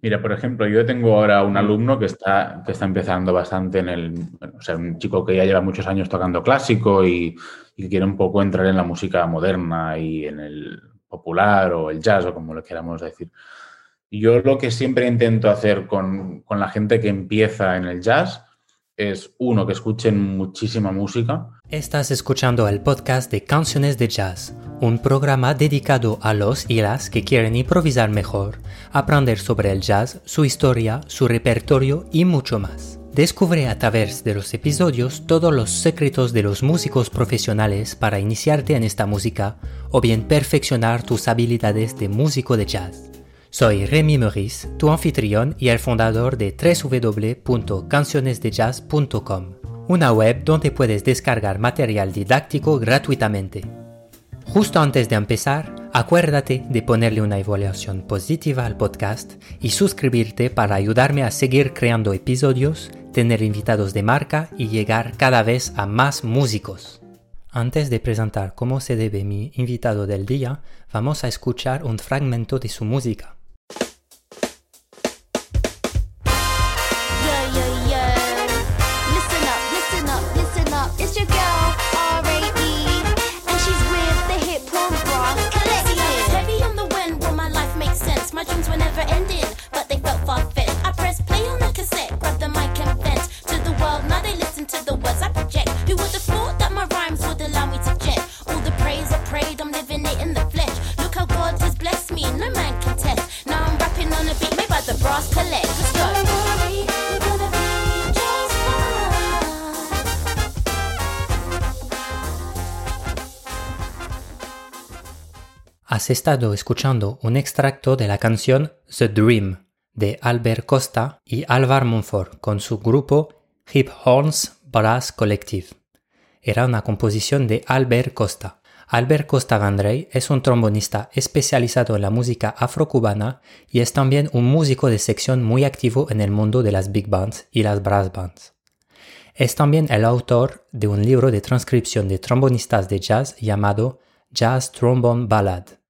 Mira, por ejemplo, yo tengo ahora un alumno que está, que está empezando bastante en el, o sea, un chico que ya lleva muchos años tocando clásico y, y quiere un poco entrar en la música moderna y en el popular o el jazz o como lo queramos decir. Yo lo que siempre intento hacer con, con la gente que empieza en el jazz es, uno, que escuchen muchísima música. Estás escuchando el podcast de Canciones de Jazz, un programa dedicado a los y las que quieren improvisar mejor, aprender sobre el jazz, su historia, su repertorio y mucho más. Descubre a través de los episodios todos los secretos de los músicos profesionales para iniciarte en esta música o bien perfeccionar tus habilidades de músico de jazz. Soy Remy Meurice, tu anfitrión y el fundador de www.cancionesdejazz.com, una web donde puedes descargar material didáctico gratuitamente. Justo antes de empezar, acuérdate de ponerle una evaluación positiva al podcast y suscribirte para ayudarme a seguir creando episodios, tener invitados de marca y llegar cada vez a más músicos. Antes de presentar cómo se debe mi invitado del día, vamos a escuchar un fragmento de su música. Has estado escuchando un extracto de la canción The Dream de Albert Costa y Alvar Monfort con su grupo Hip Horns Brass Collective. Era una composición de Albert Costa. Albert Costa Vandrey es un trombonista especializado en la música afrocubana y es también un músico de sección muy activo en el mundo de las big bands y las brass bands. Es también el autor de un libro de transcripción de trombonistas de jazz llamado Jazz Trombone Ballad.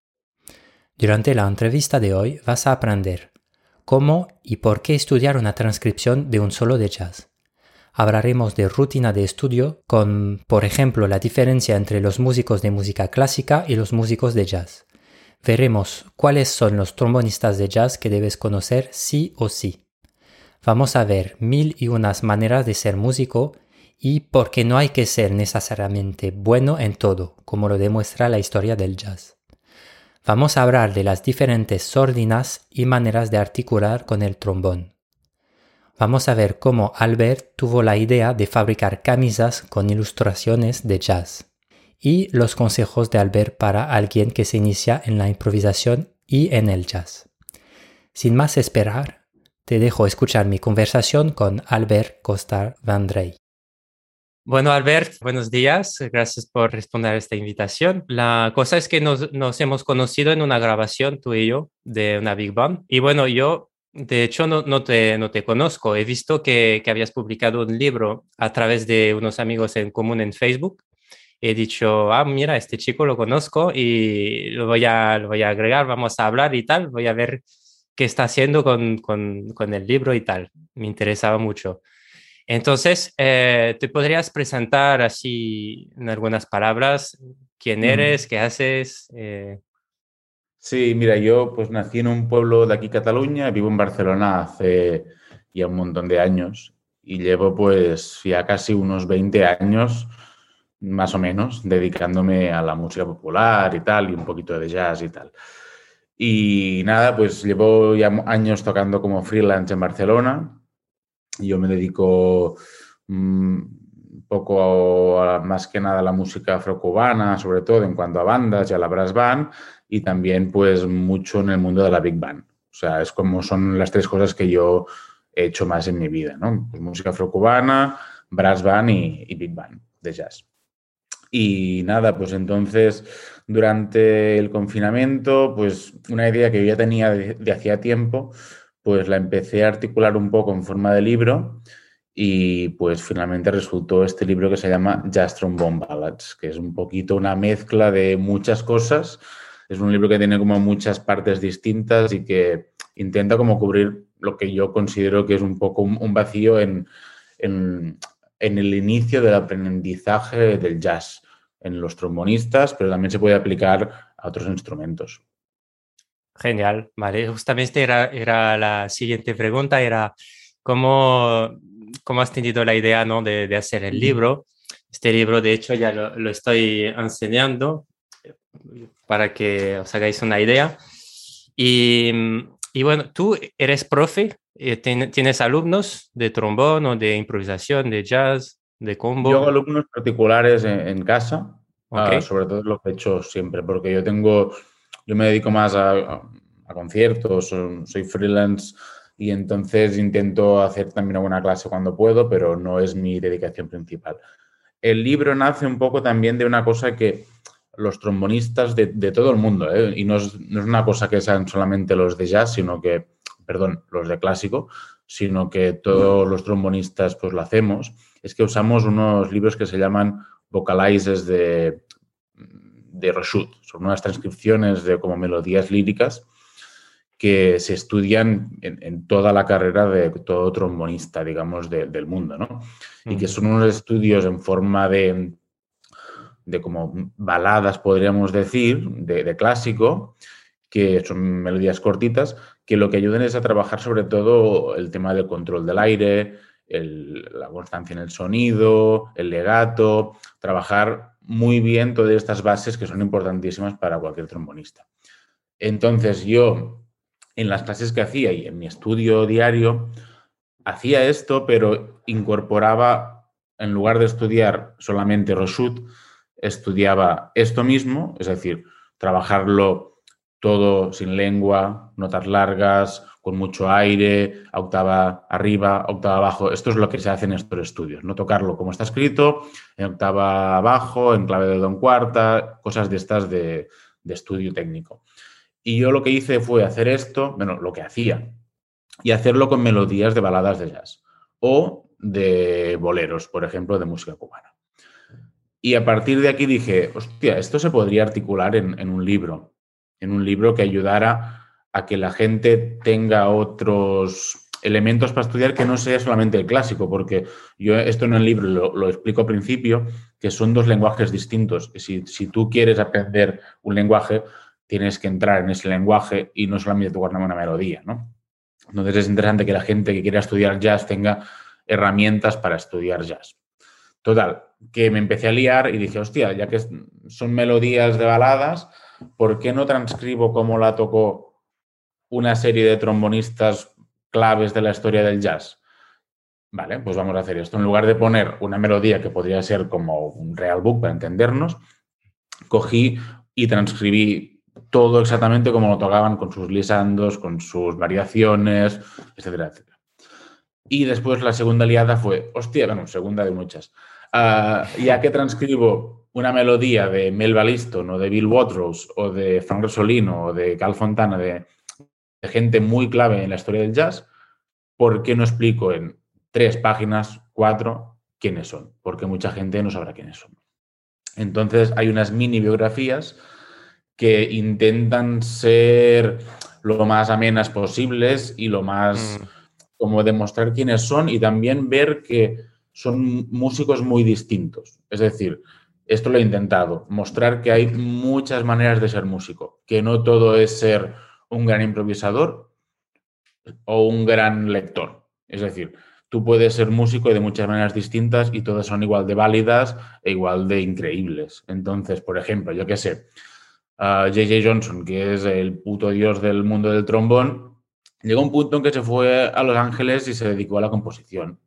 Durante la entrevista de hoy vas a aprender cómo y por qué estudiar una transcripción de un solo de jazz. Hablaremos de rutina de estudio con, por ejemplo, la diferencia entre los músicos de música clásica y los músicos de jazz. Veremos cuáles son los trombonistas de jazz que debes conocer sí o sí. Vamos a ver mil y unas maneras de ser músico y por qué no hay que ser necesariamente bueno en todo, como lo demuestra la historia del jazz. Vamos a hablar de las diferentes sordinas y maneras de articular con el trombón. Vamos a ver cómo Albert tuvo la idea de fabricar camisas con ilustraciones de jazz y los consejos de Albert para alguien que se inicia en la improvisación y en el jazz. Sin más esperar, te dejo escuchar mi conversación con Albert Costa Vandrey. Bueno, Albert, buenos días. Gracias por responder a esta invitación. La cosa es que nos, nos, hemos conocido en una grabación, tú y yo, de una Big Band. Y bueno, yo, de hecho, no, no, te, no te conozco. He visto que, que habías publicado un libro a través de unos amigos en común en Facebook. He dicho, ah, mira, este chico lo conozco y lo voy a, lo voy a agregar, vamos a hablar y tal. Voy a ver qué está haciendo con, con, con el libro y tal. Me interesaba mucho. Entonces, eh, ¿te podrías presentar así en algunas palabras quién eres, qué haces? Eh... Sí, mira, yo pues nací en un pueblo de aquí, Cataluña, vivo en Barcelona hace ya un montón de años y llevo pues ya casi unos 20 años, más o menos, dedicándome a la música popular y tal, y un poquito de jazz y tal. Y nada, pues llevo ya años tocando como freelance en Barcelona, yo me dedico un poco a, más que nada a la música afrocubana, sobre todo en cuanto a bandas y a la brass band, y también pues mucho en el mundo de la big band. O sea, es como son las tres cosas que yo he hecho más en mi vida, ¿no? Pues música afrocubana, brass band y, y big band de jazz. Y nada, pues entonces durante el confinamiento, pues una idea que yo ya tenía de, de hacía tiempo pues la empecé a articular un poco en forma de libro y pues finalmente resultó este libro que se llama Jazz Trombone Ballads, que es un poquito una mezcla de muchas cosas. Es un libro que tiene como muchas partes distintas y que intenta como cubrir lo que yo considero que es un poco un, vacío en, en, en el inicio del aprendizaje del jazz en los trombonistas, pero también se puede aplicar a otros instrumentos. Genial, vale. Justamente era, era la siguiente pregunta, era cómo, cómo has tenido la idea ¿no? de, de hacer el libro. Este libro, de hecho, ya lo, lo estoy enseñando para que os hagáis una idea. Y, y bueno, tú eres profe, eh, tienes alumnos de trombón o de improvisación, de jazz, de combo. Yo hago alumnos particulares en, en casa, ah, Ok. sobre todo lo que he hecho siempre, porque yo tengo, yo me dedico más a, a- a conciertos, soy, soy freelance y entonces intento hacer también alguna clase cuando puedo, pero no es mi dedicación principal. El libro nace un poco también de una cosa que los trombonistas de, de todo el mundo, ¿eh? y no es, no es una cosa que sean solamente los de jazz, sino que, perdón, los de clásico, sino que todos los trombonistas pues lo hacemos, es que usamos unos libros que se llaman vocalizes de, de Reshut. Son unas transcripciones de como melodías líricas que se estudian en, en toda la carrera de todo trombonista, digamos, de- del mundo, ¿no? Y que son unos estudios en forma de, de como baladas, podríamos decir, de, de clásico, que son melodías cortitas, que lo que ayudan es a trabajar sobre todo el tema del control del aire, el- la constancia en el sonido, el legato, trabajar muy bien todas estas bases que son importantísimas para cualquier trombonista. Entonces yo, en las clases que hacía y en mi estudio diario, hacía esto, pero incorporaba, en lugar de estudiar solamente Roshut, estudiaba esto mismo, es decir, trabajarlo todo sin lengua, notas largas, con mucho aire, octava arriba, octava abajo. Esto es lo que se hace en estos estudios, no tocarlo como está escrito, en octava abajo, en clave de don cuarta, cosas de estas de, estudio técnico. Y yo lo que hice fue hacer esto, bueno, lo que hacía, y hacerlo con melodías de baladas de jazz o de boleros, por ejemplo, de música cubana. Y a partir de aquí dije, hostia, esto se podría articular en un libro, en un libro que ayudara a que la gente tenga otros elementos para estudiar que no sea solamente el clásico, porque yo esto en el libro lo, explico al principio, que son dos lenguajes distintos. Si, si tú quieres aprender un lenguaje, tienes que entrar en ese lenguaje y no solamente tocar una melodía, ¿no? Entonces es interesante que la gente que quiera estudiar jazz tenga herramientas para estudiar jazz. Total, que me empecé a liar y dije, hostia, ya que son melodías de baladas, ¿por qué no transcribo cómo la tocó una serie de trombonistas claves de la historia del jazz? Vale, pues vamos a hacer esto. En lugar de poner una melodía que podría ser como un real book para entendernos, cogí y transcribí todo exactamente como lo tocaban con sus lisandos, con sus variaciones, etcétera, etcétera. Y después la segunda liada fue, hostia, bueno, segunda de muchas. Uh, ya que transcribo una melodía de Mel Baliston o de Bill Watrous o de Frank Rosolino o de Cal Fontana, de, de, gente muy clave en la historia del jazz, ¿por qué no explico en tres páginas, cuatro, quiénes son? Porque mucha gente no sabrá quiénes son. Entonces hay unas mini biografías que intentan ser lo más amenas posibles y lo más mm. como demostrar quiénes son y también ver que son músicos muy distintos. Es decir, esto lo he intentado, mostrar que hay muchas maneras de ser músico, que no todo es ser un gran improvisador o un gran lector. Es decir, tú puedes ser músico de muchas maneras distintas y todas son igual de válidas e igual de increíbles. Entonces, por ejemplo, yo qué sé, J.J. Johnson, que es el puto dios del mundo del trombón, llegó un punto en que se fue a Los Ángeles y se dedicó a la composición.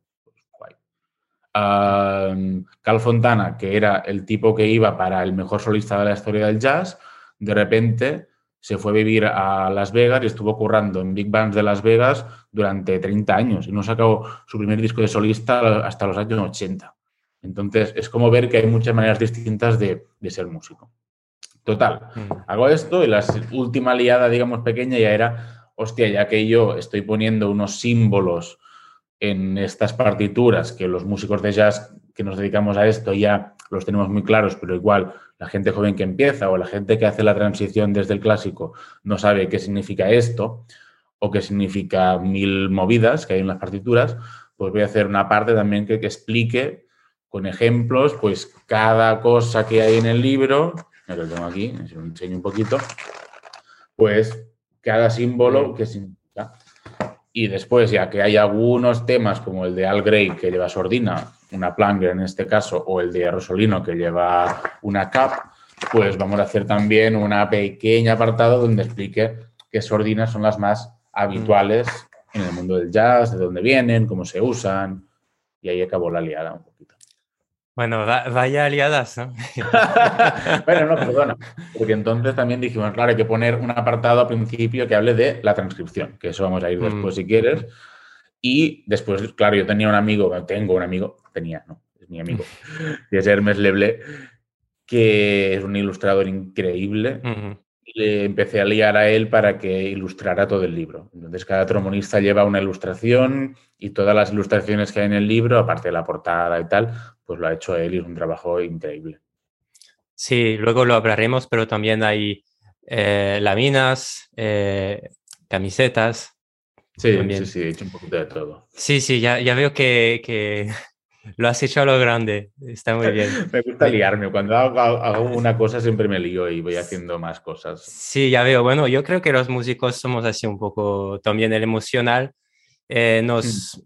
Uh, Cal Fontana, que era el tipo que iba para el mejor solista de la historia del jazz, de repente se fue a vivir a Las Vegas y estuvo currando en big bands de Las Vegas durante 30 años y no sacó su primer disco de solista hasta los años 80. Entonces, es como ver que hay muchas maneras distintas de, de ser músico. Total, mm. hago esto y la última liada, digamos, pequeña ya era, hostia, ya que yo estoy poniendo unos símbolos en estas partituras que los músicos de jazz que nos dedicamos a esto ya los tenemos muy claros, pero igual la gente joven que empieza o la gente que hace la transición desde el clásico no sabe qué significa esto, o qué significa mil movidas que hay en las partituras, pues voy a hacer una parte también que, que explique con ejemplos, pues cada cosa que hay en el libro, me lo tengo aquí, os lo enseño un poquito, pues cada símbolo que significa. Y después, ya que hay algunos temas como el de Al Grey que lleva sordina, una planger en este caso, o el de Rosolino que lleva una cap, pues vamos a hacer también una pequeña apartado donde explique qué sordinas son las más habituales en el mundo del jazz, de dónde vienen, cómo se usan, y ahí acabó la liada un poquito. Bueno, va- vaya aliadas, ¿no? bueno, no, perdona, porque entonces también dijimos, claro, hay que poner un apartado al principio que hable de la transcripción, que eso vamos a ir Mm. después si quieres. Y después, claro, yo tenía un amigo, tengo un amigo, tenía, no, es mi amigo, que es Hermes Leble, que es un ilustrador increíble. Y le empecé a liar a él para que ilustrara todo el libro. Entonces, cada trombonista lleva una ilustración y todas las ilustraciones que hay en el libro, aparte de la portada y tal, pues lo ha hecho él y es un trabajo increíble. Sí, luego lo hablaremos, pero también hay eh, láminas, eh, camisetas. Sí, También. sí, sí, he hecho un poquito de todo. Sí, sí, ya, ya veo que, que lo has hecho a lo grande. Está muy bien. Me gusta liarme. Cuando hago, hago una cosa siempre me lío y voy haciendo más cosas. Sí, ya veo. Bueno, yo creo que los músicos somos así un poco también el emocional. eh, nos,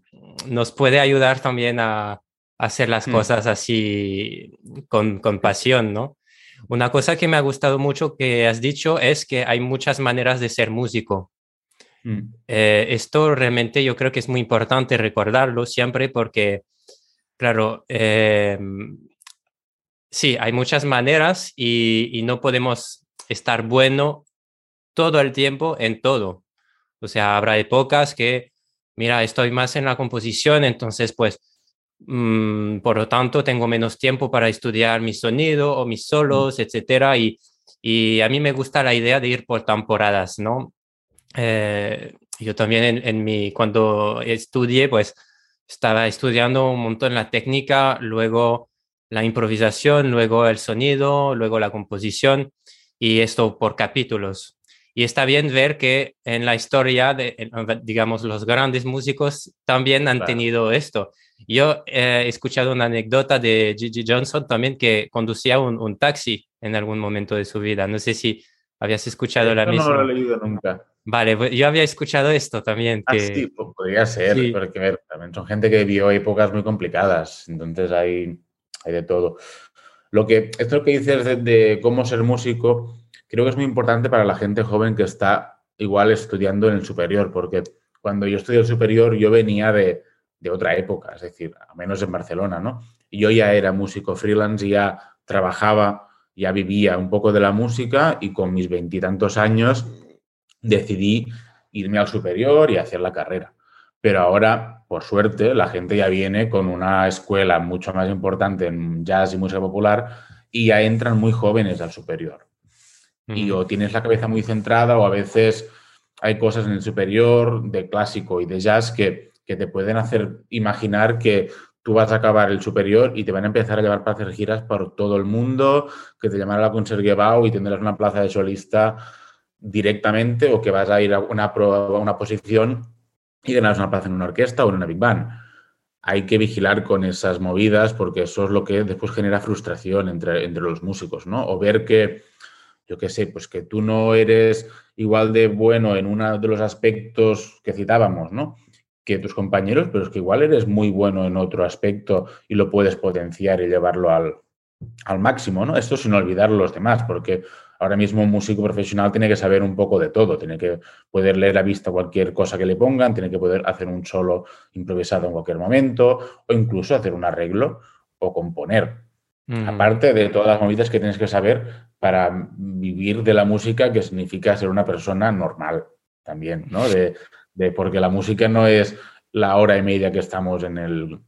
nos puede ayudar también a hacer las Mm. cosas así con, con pasión, ¿no? Una cosa que me ha gustado mucho que has dicho es que hay muchas maneras de ser músico. Mm, Eh, esto realmente yo creo que es muy importante recordarlo siempre porque, claro, eh, sí, hay muchas maneras y, y no podemos estar bueno todo el tiempo en todo. O sea, habrá épocas que, mira, estoy más en la composición, entonces pues, mm, por lo tanto, tengo menos tiempo para estudiar mi sonido o mis solos, etcétera. Y, y a mí me gusta la idea de ir por temporadas, ¿no? Eh, yo también en, en mi, cuando estudié, pues estaba estudiando un montón la técnica, luego la improvisación, luego el sonido, luego la composición y esto por capítulos. Y está bien ver que en la historia, de, en- digamos, los grandes músicos también han Claro. tenido esto. Yo eh, he escuchado una anécdota de Gigi Johnson también que conducía un, un taxi en algún momento de su vida. No sé si habías escuchado la misma. no lo he leído nunca. Vale, pues yo había escuchado esto también. Ah, Que... sí, pues podría ser, Sí. porque también son gente que vivió épocas muy complicadas, entonces hay, hay de todo. Lo que, esto que dices de, de cómo ser músico, creo que es muy importante para la gente joven que está igual estudiando en el superior, porque cuando yo estudié el superior yo venía de, de otra época, es decir, a menos en Barcelona, ¿no? Y yo ya era músico freelance y ya trabajaba, ya vivía un poco de la música y con mis veintitantos años decidí irme al superior y hacer la carrera. Pero ahora, por suerte, la gente ya viene con una escuela mucho más importante en jazz y música popular y ya entran muy jóvenes al superior. Y Ujú. o tienes la cabeza muy centrada o a veces hay cosas en el superior de clásico y de jazz que, que te pueden hacer imaginar que tú vas a acabar el superior y te van a empezar a llevar para hacer giras por todo el mundo, que te llamará la Concertgebouw y tendrás una plaza de solista directamente o que vas a ir a una, pro- a una posición y ganarás una plaza en una orquesta o en una big band. Hay que vigilar con esas movidas porque eso es lo que después genera frustración entre, entre los músicos, ¿no? O ver que, yo qué sé, pues que tú no eres igual de bueno en uno de los aspectos que citábamos, ¿no? Que tus compañeros, pero es que igual eres muy bueno en otro aspecto y lo puedes potenciar y llevarlo al, al máximo, ¿no? Esto sin olvidar los demás, porque ahora mismo un músico profesional tiene que saber un poco de todo, tiene que poder leer a vista cualquier cosa que le pongan, tiene que poder hacer un solo improvisado en cualquier momento o incluso hacer un arreglo o componer. Ujú. Aparte de todas las movidas que tienes que saber para vivir de la música, que significa ser una persona normal también, ¿no? De, de- porque la música no es la hora y media que estamos en el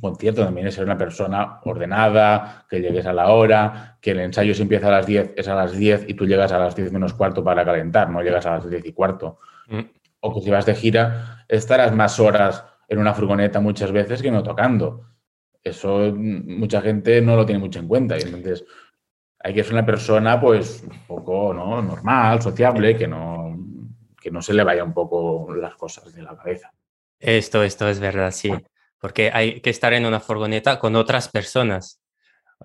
concierto, también es ser una persona ordenada, que llegues a la hora, que el ensayo si empieza a las 10 es a las 10 y tú llegas a las 10 menos cuarto para calentar, no llegas a las 10 y cuarto. Mm. O que si vas de gira, estarás más horas en una furgoneta muchas veces que no tocando. Eso mm, mucha gente no lo tiene mucho en cuenta. Y entonces hay que ser una persona, pues, un poco ¿no? normal, sociable, que no, que no se le vaya un poco las cosas de la cabeza. Esto, esto es verdad, sí. Porque hay que estar en una furgoneta con otras personas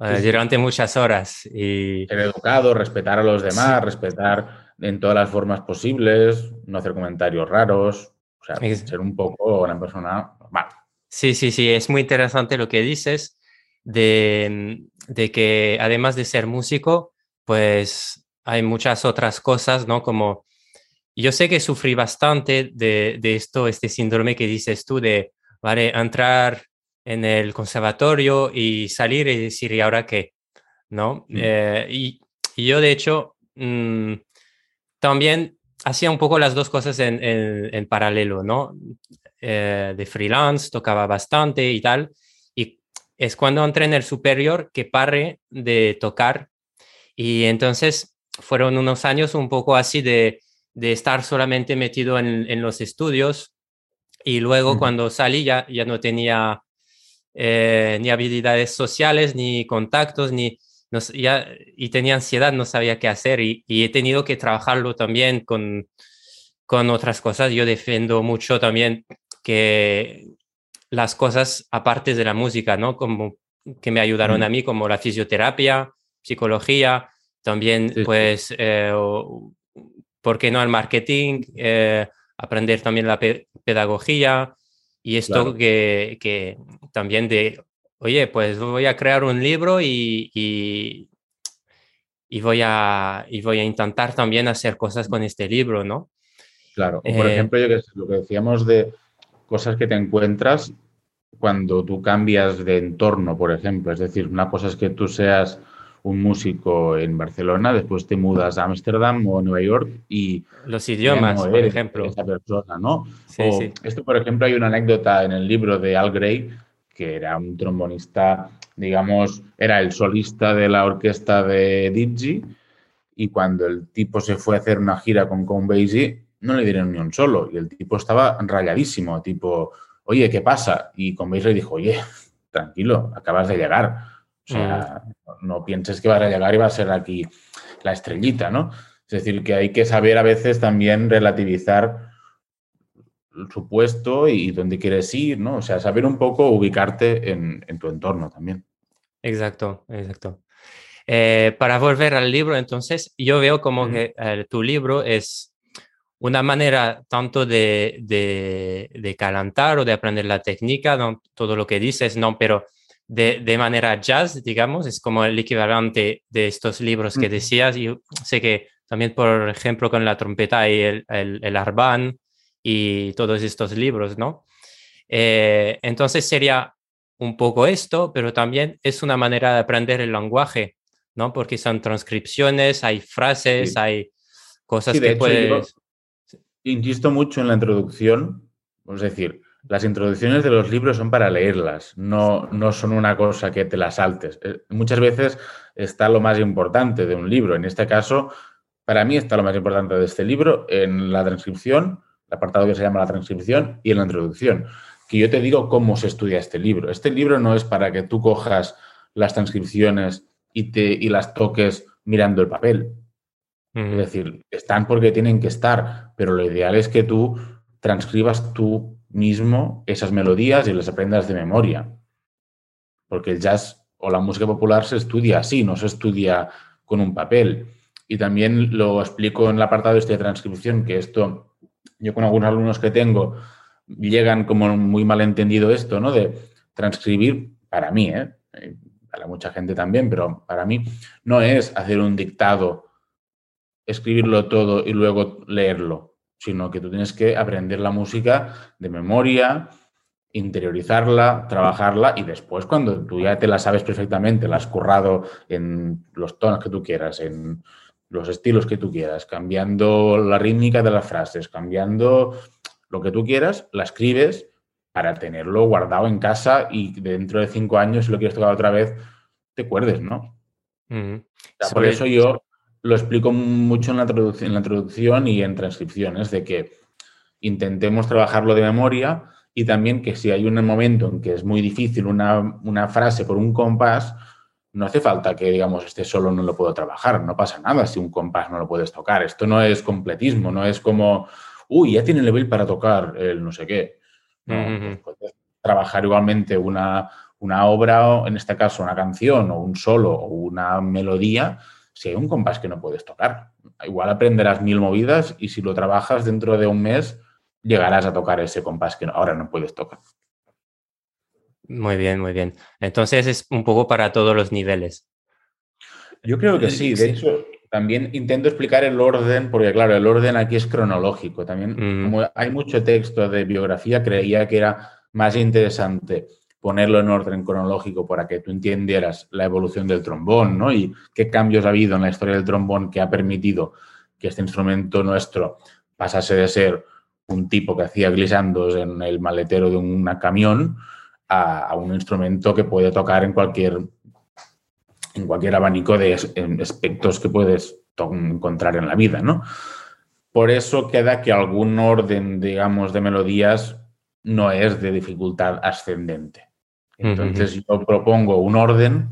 eh, Sí, durante muchas horas. Y Ser educado, respetar a los demás, respetar en todas las formas posibles, no hacer comentarios raros, o sea, Es- ser un poco una persona normal. sí, sí, sí, es muy interesante lo que dices de, de que además de ser músico, pues hay muchas otras cosas, ¿no? Como yo sé que sufrí bastante de, de esto, este síndrome que dices tú de, vale, entrar en el conservatorio y salir y decir, ¿y ahora qué? ¿No? Mm. Eh, y, y yo, de hecho, mm, también hacía un poco las dos cosas en, en- en paralelo, ¿no? Eh, de freelance, tocaba bastante y tal. Y es cuando entré en el superior que paré de tocar. Y entonces fueron unos años un poco así de, de estar solamente metido en, en los estudios. Y luego cuando salí ya, ya no tenía eh, ni habilidades sociales, ni contactos, ni no ya, y tenía ansiedad, no sabía qué hacer y, y he tenido que trabajarlo también con, con otras cosas. Yo defiendo mucho también que las cosas aparte de la música, ¿no? Como que me ayudaron Mm. a mí, como la fisioterapia, psicología, también sí. pues, eh, o- ¿por qué no el marketing? Eh, aprender también la pe- pedagogía y esto Claro. que, que también de, oye, pues voy a crear un libro y, y, y voy a, y voy a intentar también hacer cosas con este libro, ¿no? Claro. O por Eh, ejemplo, yo que sé, lo que decíamos de cosas que te encuentras cuando tú cambias de entorno, por ejemplo. Es decir, una cosa es que tú seas un músico en Barcelona, después te mudas a Ámsterdam o a Nueva York y Los idiomas, no por ejemplo. esa persona, ¿no? Sí, O sí. Esto, por ejemplo, hay una anécdota en el libro de Al Gray, que era un trombonista, digamos, era el solista de la orquesta de Digi, y cuando el tipo se fue a hacer una gira con Count Basie, no le dieron ni un solo, y el tipo estaba rayadísimo, tipo, oye, ¿qué pasa? Y Count Basie le dijo, oye, tranquilo, acabas de llegar, o sea, no pienses que vas a llegar y va a ser aquí la estrellita, ¿no? Es decir, que hay que saber a veces también relativizar su puesto y dónde quieres ir, ¿no? O sea, saber un poco ubicarte en, en tu entorno también. Exacto, exacto. Eh, para volver al libro, entonces, yo veo como Ujú. que eh, tu libro es una manera tanto de, de, de calentar o de aprender la técnica, no todo lo que dices, no, pero de, de manera jazz, digamos, es como el equivalente de estos libros que decías. Yo sé que también, por ejemplo, con la trompeta hay el, el, el Arban y todos estos libros, ¿no? Eh, entonces sería un poco esto, pero también es una manera de aprender el lenguaje, ¿no? Porque son transcripciones, hay frases, Sí. hay cosas Sí, que hecho, yo- puedes... Insisto mucho en la introducción, es decir, las introducciones de los libros son para leerlas, no, no son una cosa que te las saltes. Eh, Muchas veces está lo más importante de un libro. En este caso, para mí está lo más importante de este libro en la transcripción, el apartado que se llama la transcripción y en la introducción. Que yo te digo cómo se estudia este libro. Este libro no es para que tú cojas las transcripciones y, te, y las toques mirando el papel. Es decir, están porque tienen que estar, pero lo ideal es que tú transcribas tú mismo esas melodías y las aprendas de memoria. Porque el jazz o la música popular se estudia así, no se estudia con un papel. Y también lo explico en el apartado este de transcripción, que esto, yo con algunos alumnos que tengo, llegan como muy malentendido esto, ¿no? De transcribir, para mí, ¿eh? Eh, Para mucha gente también, pero para mí no es hacer un dictado escribirlo todo y luego leerlo, sino que tú tienes que aprender la música de memoria, interiorizarla, trabajarla y después cuando tú ya te la sabes perfectamente, la has currado en los tonos que tú quieras, en los estilos que tú quieras, cambiando la rítmica de las frases, cambiando lo que tú quieras, la escribes para tenerlo guardado en casa y dentro de cinco años, si lo quieres tocar otra vez, te acuerdes, ¿no? ujú. O sea, por eso yo lo explico mucho en la, en la introducción y en transcripciones, de que intentemos trabajarlo de memoria y también que si hay un momento en que es muy difícil una, una frase por un compás, no hace falta que, digamos, este solo no lo puedo trabajar, no pasa nada si un compás no lo puedes tocar. Esto no es completismo, no es como, uy, ya tiene el level para tocar el no sé qué. No, pues puedes trabajar igualmente una, una obra, o en este caso una canción, o un solo, o una melodía, si hay un compás que no puedes tocar. Igual aprenderás mil movidas y si lo trabajas dentro de un mes, llegarás a tocar ese compás que ahora no puedes tocar. Muy bien, muy bien. Entonces es un poco para todos los niveles. Yo creo que sí. De sí. hecho, también intento explicar el orden, porque claro, el orden aquí es cronológico. También, Mm. como hay mucho texto de biografía, creía que era más interesante ponerlo en orden cronológico para que tú entendieras la evolución del trombón, ¿no? Y qué cambios ha habido en la historia del trombón que ha permitido que este instrumento nuestro pasase de ser un tipo que hacía glissandos en el maletero de un camión a, un instrumento que puede tocar en cualquier en cualquier abanico de aspectos que puedes encontrar en la vida, ¿no? Por eso queda que algún orden, digamos, de melodías no es de dificultad ascendente. Entonces yo propongo un orden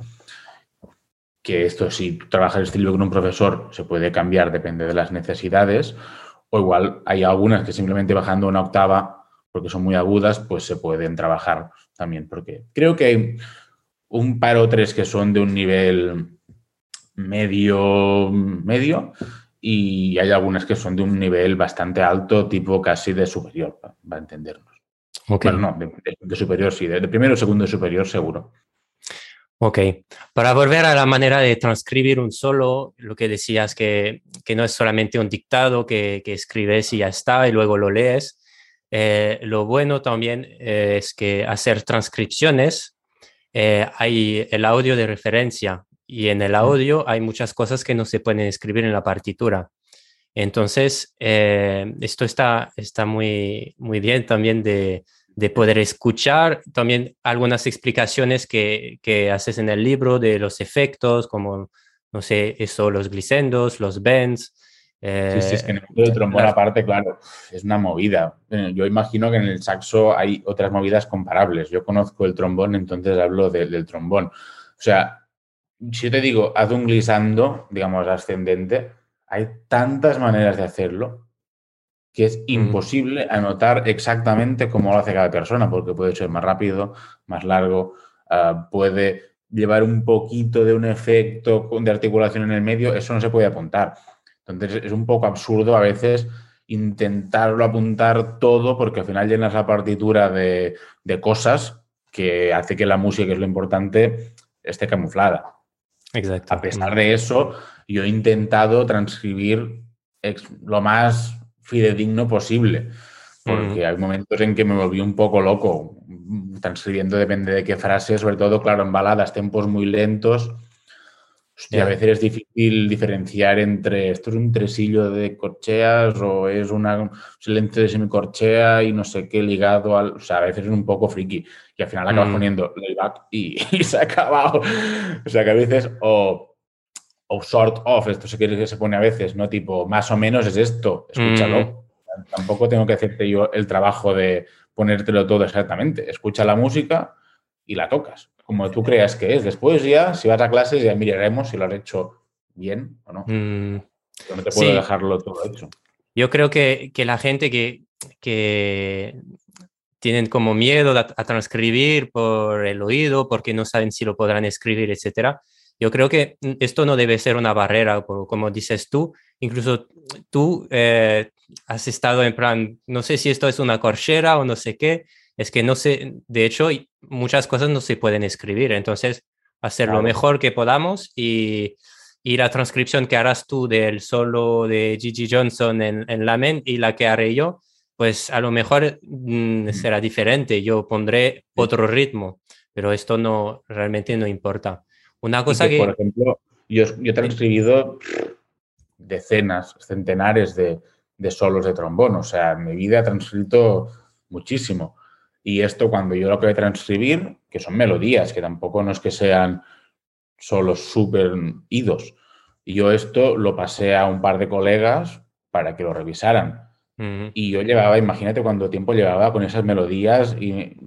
que esto si trabajas el estilo con un profesor se puede cambiar, depende de las necesidades, o igual hay algunas que simplemente bajando una octava, porque son muy agudas, pues se pueden trabajar también, porque creo que hay un par o tres que son de un nivel medio, medio, y hay algunas que son de un nivel bastante alto, tipo casi de superior, va va a entendernos. Ok. Bueno, no, de, de- superior sí, de, de primero o segundo de superior seguro. Ok, para volver a la manera de transcribir un solo, lo que decías que, que no es solamente un dictado que, que escribes y ya está y luego lo lees. eh, lo bueno también eh, es que hacer transcripciones, eh, hay el audio de referencia y en el audio hay muchas cosas que no se pueden escribir en la partitura. Entonces, eh, esto está, está muy, muy bien también de, de poder escuchar también algunas explicaciones que, que haces en el libro de los efectos, como, no sé, eso, los glisendos, los bends. Sí, sí, es que en eh, el mundo del trombón aparte, claro, es una movida. Eh, Yo imagino que en el saxo hay otras movidas comparables. Yo conozco el trombón, entonces hablo de- del trombón. O sea, si yo te digo, haz un glissando, digamos, ascendente, hay tantas maneras de hacerlo que es imposible anotar exactamente cómo lo hace cada persona, porque puede ser más rápido, más largo, ah, puede llevar un poquito de un efecto de articulación en el medio, eso no se puede apuntar. Entonces es un poco absurdo a veces intentarlo apuntar todo porque al final llenas la partitura de, de cosas que hace que la música, que es lo importante, esté camuflada. Exacto. A pesar de eso, yo he intentado transcribir lo más fidedigno posible, porque hay momentos en que me volví un poco loco, transcribiendo depende de qué frase, sobre todo, claro, en baladas, tempos muy lentos. Hostia, a Ya. veces es difícil diferenciar entre esto es un tresillo de corcheas o es una- un silencio de semicorchea y no sé qué ligado al. O sea, a veces es un poco friki y al final acabas Mm. poniendo layback y, y se ha acabado. O sea, que a veces o, o sort of, esto se quiere que se pone a veces, ¿no? Tipo, más o menos es esto, escúchalo. Tampoco tengo que hacerte yo el trabajo de ponértelo todo exactamente. Escucha la música y la tocas, como tú creas que es. Después ya, si vas a clases, ya miraremos si lo has hecho bien o no. Mm, Yo no te puedo Sí. dejarlo todo hecho. Yo creo que, que la gente que, que tienen como miedo a, a transcribir por el oído, porque no saben si lo podrán escribir, etcétera. Yo creo que mm, esto no debe ser una barrera, como dices tú. Incluso tú eh, has estado en plan, no sé si esto es una corchera o no sé qué. Es que no sé, de hecho, muchas cosas no se pueden escribir. Entonces, hacer lo mejor que podamos y, y la transcripción que harás tú del solo de Gigi Johnson en, en Lamen y la que haré yo, pues a lo mejor mm, será diferente. Yo pondré otro ritmo, pero esto no realmente no importa. Una cosa que, que... por ejemplo, yo, yo he transcribido decenas, centenares de, de solos de trombón. O sea, en mi vida he transcrito muchísimo. Y esto cuando yo lo que voy a transcribir, que son melodías, que tampoco no es que sean solos súper idos. Y yo esto lo pasé a un par de colegas para que lo revisaran. Ujú. Y yo llevaba, imagínate cuánto tiempo llevaba con esas melodías y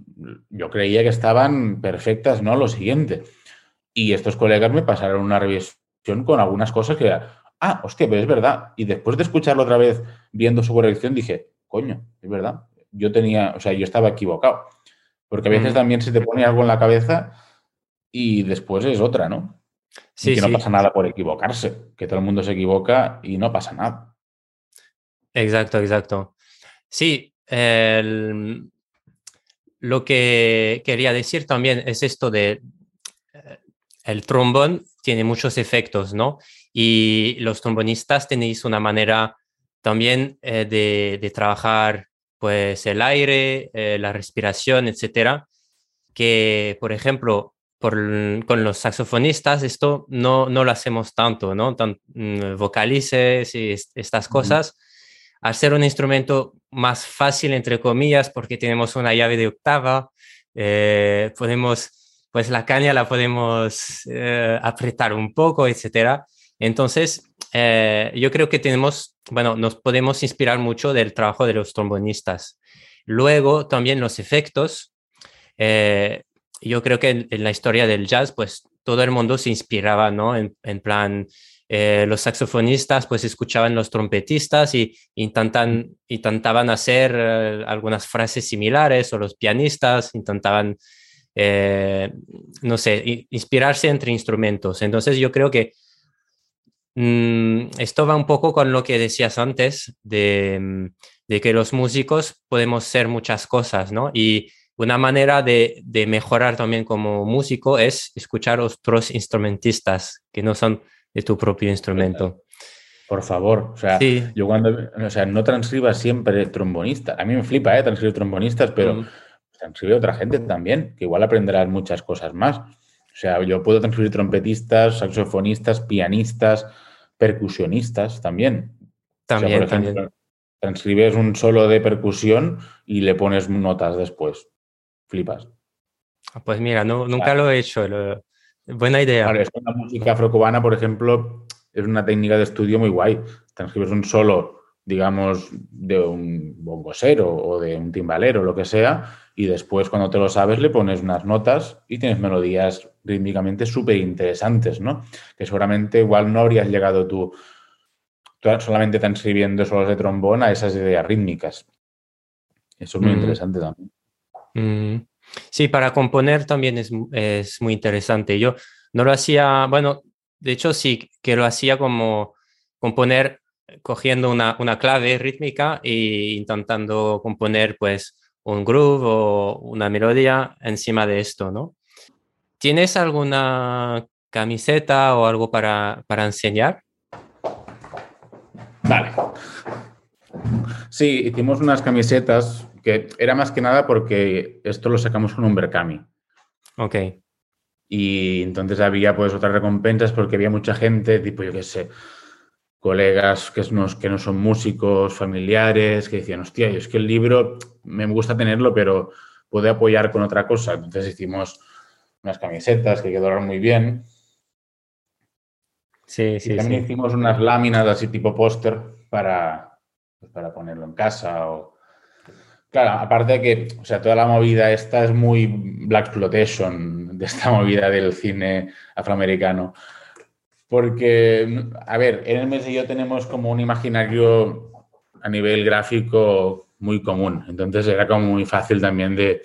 yo creía que estaban perfectas, ¿no? Lo siguiente. Y estos colegas me pasaron una revisión con algunas cosas que, ah, hostia, pero es verdad. Y después de escucharlo otra vez viendo su corrección, dije, coño, es verdad. Yo tenía, o sea, yo estaba equivocado. Porque a veces Mm. también se te pone algo en la cabeza y después es otra, ¿no? Sí, y que no pasa nada por equivocarse, que todo el mundo se equivoca y no pasa nada. Exacto, exacto. Sí, el- lo que quería decir también es esto de el trombón tiene muchos efectos, ¿no? Y los trombonistas tenéis una manera también eh, de, de trabajar pues el aire, eh, la respiración, etcétera, que por ejemplo por, con los saxofonistas esto no, no lo hacemos tanto, ¿no? Tan, mm, vocalices y est- estas cosas. Al ser un instrumento más fácil, entre comillas, porque tenemos una llave de octava, eh, podemos, pues la caña la podemos eh, apretar un poco, etcétera. Entonces, eh, yo creo que tenemos, bueno, nos podemos inspirar mucho del trabajo de los trombonistas. Luego, también los efectos. eh, yo creo que en, la historia del jazz, pues todo el mundo se inspiraba, ¿no? En, en plan, los saxofonistas pues escuchaban los trompetistas y intentan, intentaban hacer algunas frases similares o los pianistas intentaban, eh, no sé, inspirarse entre instrumentos. Entonces yo creo que mm, esto va un poco con lo que decías antes de, mm, de que los músicos podemos ser muchas cosas, ¿no? Y una manera de, de mejorar también como músico es escuchar otros instrumentistas que no son de tu propio instrumento. Por favor, o sea, Sí. yo cuando, o sea, no transcriba siempre trombonista. A mí me flipa, ¿eh? Transcribir trombonistas, pero Mm. Transcribe otra gente también, que igual aprenderás muchas cosas más. O sea, yo puedo transcribir trompetistas, saxofonistas, pianistas, percusionistas también. O sea, También, por ejemplo, también. transcribes un solo de percusión y le pones notas después. Flipas. Ah, Pues mira, no, nunca lo he hecho. lo- Buena idea. Claro, es la música afrocubana, por ejemplo, es una técnica de estudio muy guay. Transcribes un solo, digamos, de un bongosero o de un timbalero, lo que sea, y después, cuando te lo sabes, le pones unas notas y tienes melodías rítmicamente súper interesantes, ¿no? Que seguramente igual no habrías llegado tú, tú solamente transcribiendo solos de trombón a esas ideas rítmicas. Eso es muy Mm. interesante también. Mm, Sí, para componer también es, es muy interesante. Yo no lo hacía, bueno, de hecho sí que lo hacía como componer cogiendo una, una clave rítmica e intentando componer pues un groove o una melodía encima de esto, ¿no? ¿Tienes alguna camiseta o algo para, para enseñar? Vale. Sí, hicimos unas camisetas que era más que nada porque esto lo sacamos con un Berkami. Ok. Y entonces había pues otras recompensas porque había mucha gente, tipo yo qué sé, colegas que no, que no son músicos, familiares, que decían, hostia, yo es que el libro me gusta tenerlo, pero puede apoyar con otra cosa. Entonces hicimos unas camisetas que quedaron muy bien. Sí, Y sí, también sí. hicimos unas láminas así tipo póster para, pues, para ponerlo en casa. O... Claro, aparte de que, o sea, toda la movida esta es muy Black Exploitation de esta movida del cine afroamericano. Porque, a ver, en el mes y yo tenemos como un imaginario a nivel gráfico muy común. Entonces era como muy fácil también de,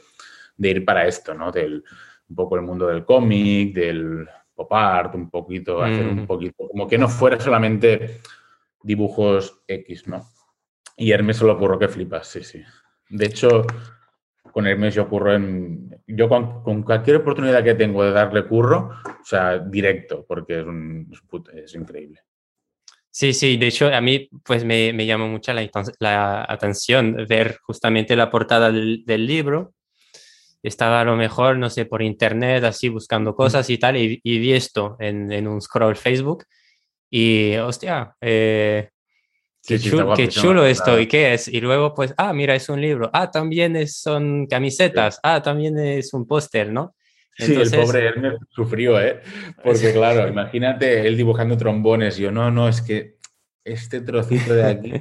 de ir para esto, ¿no? Del, un poco el mundo del cómic, del pop art, un poquito, hacer un Mm. poquito, como que no fuera solamente dibujos X, ¿no? Y Hermes se lo ocurrió que flipas, sí, sí. De hecho, con Hermes yo ocurro en... Yo con, con cualquier oportunidad que tengo de darle curro, o sea, directo, porque es, un, es, increíble. Sí, sí, de hecho a mí pues me, me llamó mucho la, la atención ver justamente la portada del, del libro. Estaba a lo mejor, no sé, por internet así buscando cosas y tal, y, y vi esto en, en un scroll Facebook y hostia, eh, qué, Sí, chulo esto. ¿y qué es? Y luego pues, ah, mira, es un libro, ah, también es, son camisetas, ah, también es un póster, ¿no? Sí, el Entonces- pobre Hermes sufrió, ¿eh? Porque claro, imagínate él dibujando trombones y yo, no, no, es que este trocito de aquí,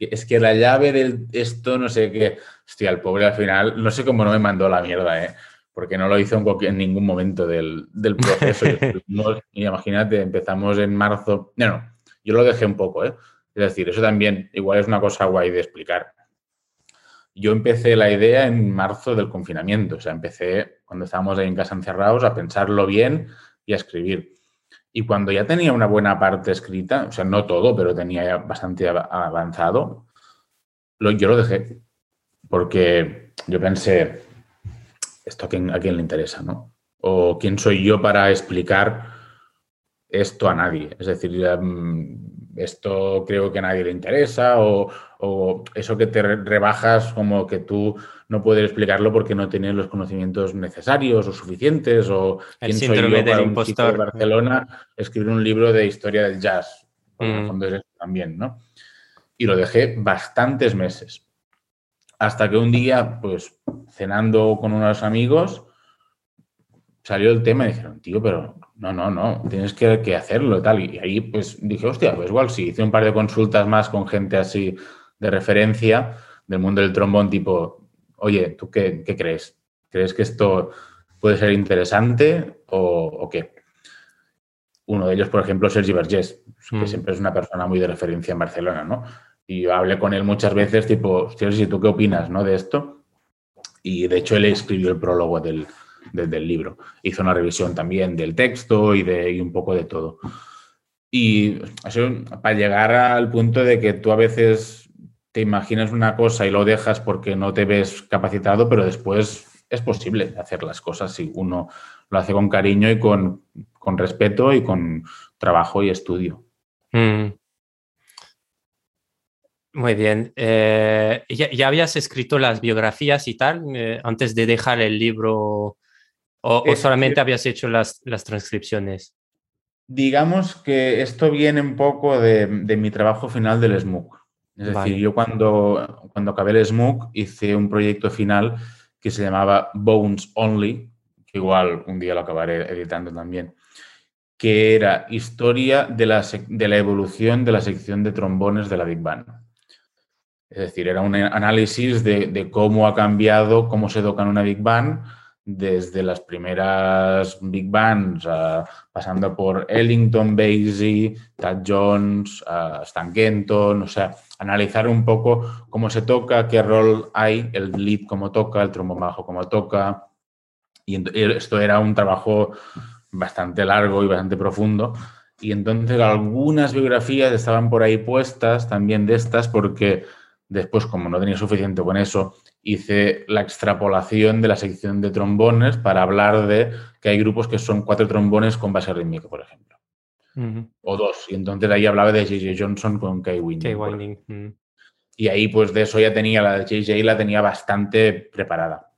es que la llave del esto, no sé qué, hostia, el pobre al final, no sé cómo no me mandó la mierda, ¿eh? porque no lo hizo en, cualquier- en ningún momento del, del proceso. Y imagínate, empezamos en marzo. No, no, yo lo dejé un poco, ¿eh? Es decir, eso también igual es una cosa guay de explicar. Yo empecé la idea en marzo del confinamiento, o sea, empecé cuando estábamos ahí en casa encerrados a pensarlo bien y a escribir. Y cuando ya tenía una buena parte escrita, o sea, no todo, pero tenía ya bastante av- avanzado, yo lo dejé. Porque yo pensé, ¿esto a quién, a quién le interesa, no? O quién soy yo para explicar esto a nadie. Es decir, mm, esto creo que a nadie le interesa o, o eso que te re- rebajas como que tú no puedes explicarlo porque no tienes los conocimientos necesarios o suficientes o El quién soy yo del de. Barcelona escribir un libro de historia del jazz. En el Mm. fondo es eso también, ¿no? Y lo dejé bastantes meses. Hasta que un día, pues, cenando con unos amigos, salió el tema y dijeron, tío, pero no, no, no, tienes que, que hacerlo y tal. Y ahí, pues, dije, hostia, pues igual sí. Hice un par de consultas más con gente así de referencia del mundo del trombón, tipo, oye, ¿tú qué, qué crees? ¿Crees que esto puede ser interesante o, o qué? Uno de ellos, por ejemplo, Sergi Vergés, que Mm. siempre es una persona muy de referencia en Barcelona, ¿no? Y yo hablé con él muchas veces, tipo, Sergi, ¿tú qué opinas, no, de esto? Y de hecho él escribió el prólogo del, del, del libro. Hizo una revisión también del texto y, de, un poco de todo. Y para llegar al punto de que tú a veces te imaginas una cosa y lo dejas porque no te ves capacitado, pero después es posible hacer las cosas si uno lo hace con cariño y con, con respeto y con trabajo y estudio. Mm. Muy bien. Eh, ¿ya, ya habías escrito las biografías y tal eh, antes de dejar el libro o, o solamente habías hecho las, las transcripciones? Digamos que esto viene un poco de, de mi trabajo final del SMUC. Es Vale. decir, yo cuando, cuando acabé el SMUC hice un proyecto final que se llamaba Bones Only, que igual un día lo acabaré editando también, que era historia de la, de la evolución de la sección de trombones de la Big Band. Es decir, era un análisis de, de cómo ha cambiado, cómo se toca en una Big Band desde las primeras Big Bands, ah, pasando por Ellington, Basie, Tad Jones, ah, Stan Kenton, o sea, analizar un poco cómo se toca, qué rol hay, el lead cómo toca, el trombón bajo cómo toca. Y esto era un trabajo bastante largo y bastante profundo. Y entonces algunas biografías estaban por ahí puestas también de estas porque después, como no tenía suficiente con eso, hice la extrapolación de la sección de trombones para hablar de que hay grupos que son cuatro trombones con base rítmica, por ejemplo, Ujú. o dos. Y entonces ahí hablaba de J.J. Johnson con Kay Winding. Winding. Mm. y ahí, pues de eso ya tenía, la de JJ la tenía bastante preparada.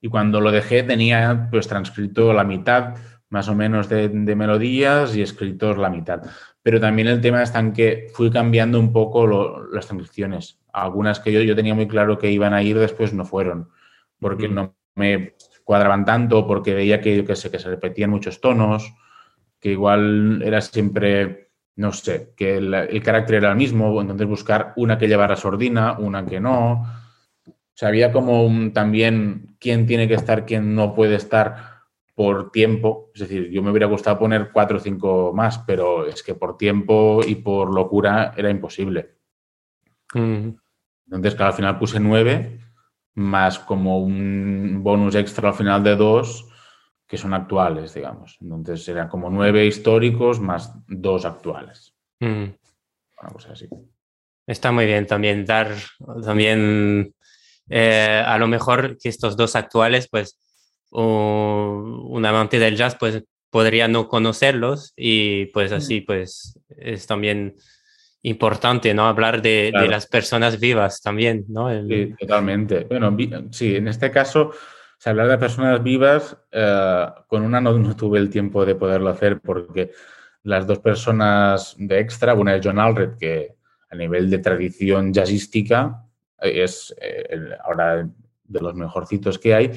Y cuando lo dejé, tenía pues transcrito la mitad, más o menos, de, de melodías y escritos la mitad. Pero también el tema está en que fui cambiando un poco lo- las transcripciones. Algunas que yo, yo tenía muy claro que iban a ir, después no fueron, porque no me cuadraban tanto, porque veía que, qué sé, que se repetían muchos tonos, que igual era siempre no sé, que el, el carácter era el mismo, entonces buscar una que llevara sordina, una que no. O sea, había como un, también quién tiene que estar, quién no puede estar por tiempo. Es decir, yo me hubiera gustado poner cuatro o cinco más, pero es que por tiempo y por locura era imposible. Mm. Entonces, claro, al final puse nueve, más como un bonus extra al final de dos, que son actuales, digamos. Entonces, eran como nueve históricos más dos actuales. Mm. Una cosa así. Está muy bien también dar, también eh, a lo mejor que estos dos actuales, pues un amante del jazz, pues podría no conocerlos y pues así, pues es también importante, ¿no? Hablar de, de Claro. las personas vivas también, ¿no? El- Sí, totalmente. Bueno, sí, en este caso, si hablar de personas vivas, eh, con una no, no tuve el tiempo de poderlo hacer porque las dos personas de extra, una es John Alred, que a nivel de tradición jazzística eh, es eh, el- ahora de los mejorcitos que hay,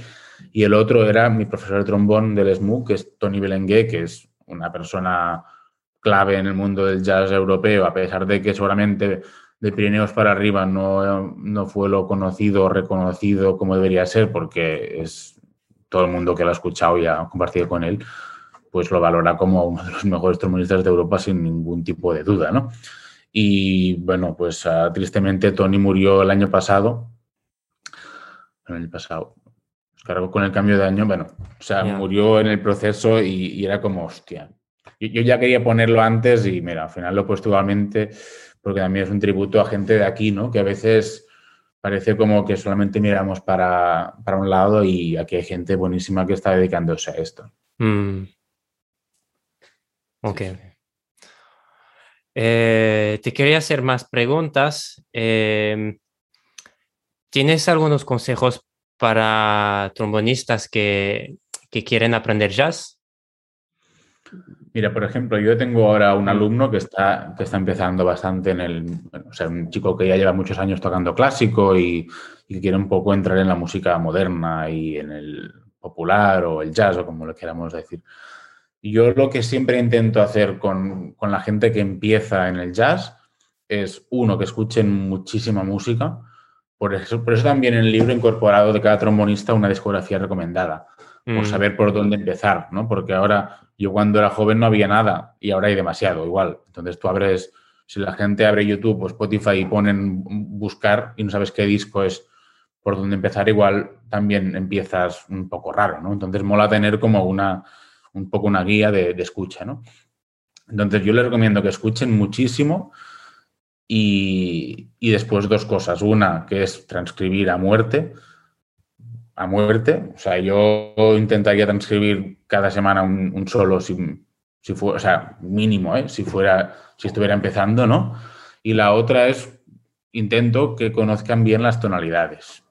y el otro era mi profesor de trombón del SMU, que es Tony Belenguer, que es una persona clave en el mundo del jazz europeo, a pesar de que seguramente de Pirineos para arriba no, no fue lo conocido o reconocido como debería ser, porque es todo el mundo que lo ha escuchado y ha compartido con él, pues lo valora como uno de los mejores trombonistas de Europa sin ningún tipo de duda, ¿no? Y bueno, pues ah, tristemente Tony murió el año pasado. El año pasado. Claro, con el cambio de año, bueno, o sea, murió en el proceso y, y era como, hostia. Yo, yo ya quería ponerlo antes y mira, al final lo he puesto igualmente porque también es un tributo a gente de aquí, ¿no? Que a veces parece como que solamente miramos para, para un lado y aquí hay gente buenísima que está dedicándose a esto. Mm. Ok. Eh, te quería hacer más preguntas. Em, ¿tienes algunos consejos para trombonistas que, que quieren aprender jazz? Mira, por ejemplo, yo tengo ahora un alumno que está, que está empezando bastante en el, o sea, un chico que ya lleva muchos años tocando clásico y, y quiere un poco entrar en la música moderna y en el popular o el jazz o como lo queramos decir. Yo lo que siempre intento hacer con, con la gente que empieza en el jazz es, uno, que escuchen muchísima música. Por eso, por eso también en el libro he incorporado de cada trombonista una discografía recomendada por Mm, saber por dónde empezar, ¿no? Porque ahora, yo cuando era joven no había nada y ahora hay demasiado, igual. Entonces tú abres, si la gente abre YouTube o Spotify y ponen buscar y no sabes qué disco es por dónde empezar, igual también empiezas un poco raro, ¿no? Entonces mola tener como una, un poco una guía de, de escucha, ¿no? Entonces yo les recomiendo que escuchen muchísimo y, y después dos cosas. Una, que es transcribir a muerte, a muerte. O sea, yo intentaría transcribir cada semana un, un solo, si, si fuera, o sea, mínimo, ¿eh? si fuera, si estuviera empezando, ¿no? Y la otra es, intento que conozcan bien las tonalidades,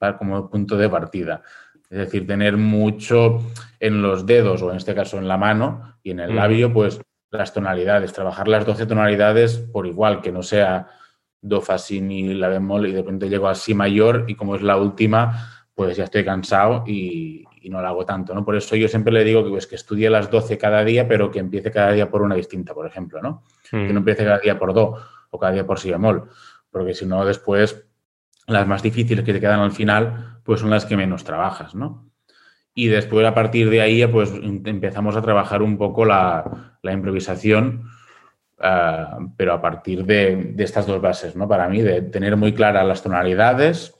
¿vale? como punto de partida. Es decir, tener mucho en los dedos, o en este caso en la mano y en el Mm. labio, pues las tonalidades, trabajar las 12 tonalidades por igual, que no sea do, fa, si, mi, la bemol y de repente llego a si mayor y como es la última, pues ya estoy cansado y, y no la hago tanto, ¿no? Por eso yo siempre le digo que, pues, que estudie las 12 cada día, pero que empiece cada día por una distinta, por ejemplo, ¿no? Que no mm, empiece cada día por do o cada día por si bemol, porque si no después las más difíciles que te quedan al final, pues son las que menos trabajas, ¿no? Y después a partir de ahí, pues em- empezamos a trabajar un poco la, la improvisación, ah, pero a partir de, de estas dos bases, ¿no? Para mí, de tener muy claras las tonalidades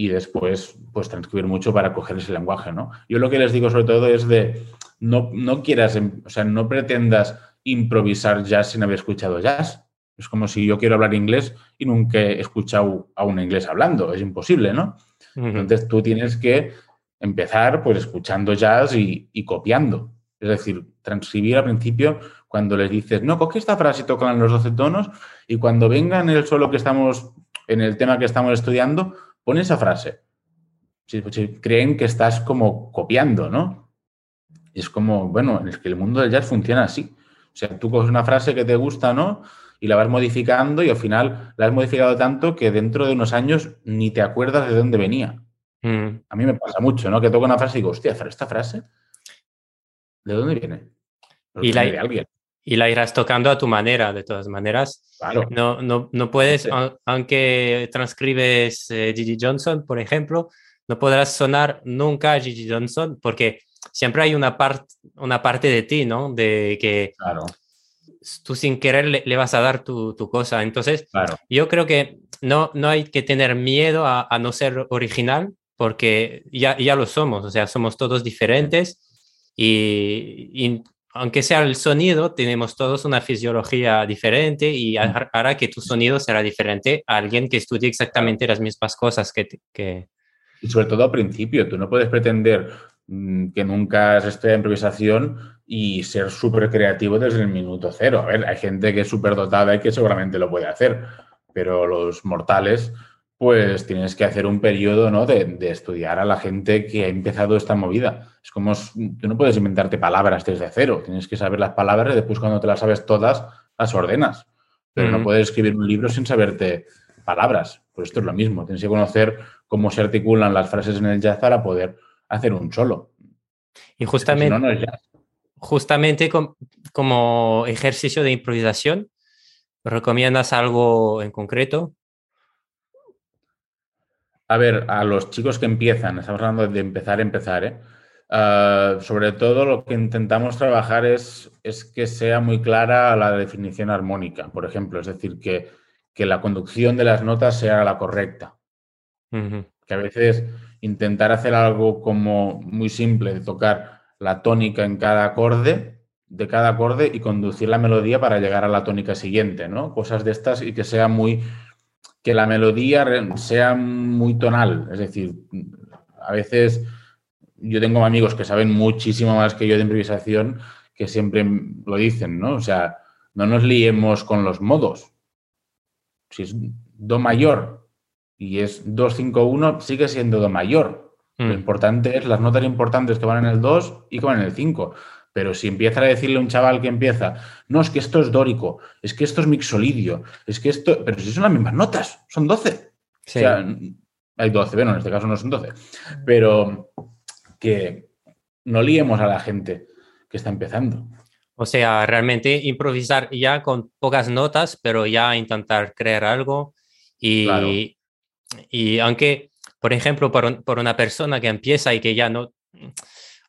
y después, pues transcribir mucho para coger ese lenguaje, ¿no? Yo lo que les digo sobre todo es de, no, no quieras, em- o sea, no pretendas improvisar jazz sin haber escuchado jazz. Es como si yo quiero hablar inglés y nunca he escuchado a un inglés hablando, es imposible, ¿no? Entonces tú tienes que empezar pues escuchando jazz y, y copiando. Es decir, transcribir al principio cuando les dices, no, coge esta frase y tocan los 12 tonos y cuando venga en el solo que estamos, en el tema que estamos estudiando, pon esa frase. Si, si creen que estás como copiando, ¿no? Es como, bueno, es que el mundo del jazz funciona así. O sea, tú coges una frase que te gusta, ¿no? Y la vas modificando y al final la has modificado tanto que dentro de unos años ni te acuerdas de dónde venía. mm. A mí me pasa mucho, ¿no? Que toco una frase y digo, hostia, pero esta frase, ¿de dónde viene? Pero Y la- de alguien. Y la irás tocando a tu manera, de todas maneras. Claro. No, no, no puedes, Sí. au- aunque transcribes eh, Gigi Johnson, por ejemplo, no podrás sonar nunca a Gigi Johnson porque siempre hay una, parte una parte de ti, ¿no? De que Claro, tú sin querer le, le vas a dar tu, tu cosa. Entonces, claro. yo creo que no, no hay que tener miedo a, a no ser original porque ya, ya lo somos, o sea, somos todos diferentes y, y aunque sea el sonido, tenemos todos una fisiología diferente y ha- hará que tu sonido será diferente a alguien que estudie exactamente las mismas cosas que... que... Y sobre todo al principio, tú no puedes pretender mm, que nunca has estudiado improvisación y ser súper creativo desde el minuto cero. A ver, hay gente que es súper dotada y que seguramente lo puede hacer, pero los mortales, pues tienes que hacer un periodo ¿no? de, de estudiar a la gente que ha empezado esta movida. Es como, tú no puedes inventarte palabras desde cero, tienes que saber las palabras y después cuando te las sabes todas, las ordenas. Pero no Ujú. puedes escribir un libro sin saberte palabras. Pues esto es lo mismo, tienes que conocer cómo se articulan las frases en el jazz para poder hacer un solo. Y Si justamente, no, no es jazz. justamente com- como ejercicio de improvisación, ¿recomiendas algo en concreto? A ver, a los chicos que empiezan, estamos hablando de empezar a empezar, ¿eh? Ah, sobre todo lo que intentamos trabajar es, es, que sea muy clara la definición armónica, por ejemplo, es decir, que, que la conducción de las notas sea la correcta. Que a veces intentar hacer algo como muy simple, de tocar la tónica en cada acorde, de cada acorde y conducir la melodía para llegar a la tónica siguiente, ¿no? Cosas de estas y que sea muy, que la melodía sea muy tonal, es decir, a veces yo tengo amigos que saben muchísimo más que yo de improvisación que siempre lo dicen, ¿no? O sea, no nos liemos con los modos. Si es Do mayor y es 2-5-1, sigue siendo Do mayor. Lo Mm. importante es las notas importantes que van en el 2 y que van en el 5. Pero si empieza a decirle a un chaval que empieza, no, es que esto es dórico, es que esto es mixolidio, es que esto. Pero si son las mismas notas, son 12. Sí. O sea, hay 12, bueno, en este caso no son 12. Pero que no liemos a la gente que está empezando. O sea, realmente improvisar ya con pocas notas, pero ya intentar crear algo. Y, Claro. y aunque, por ejemplo, por, por una persona que empieza y que ya no,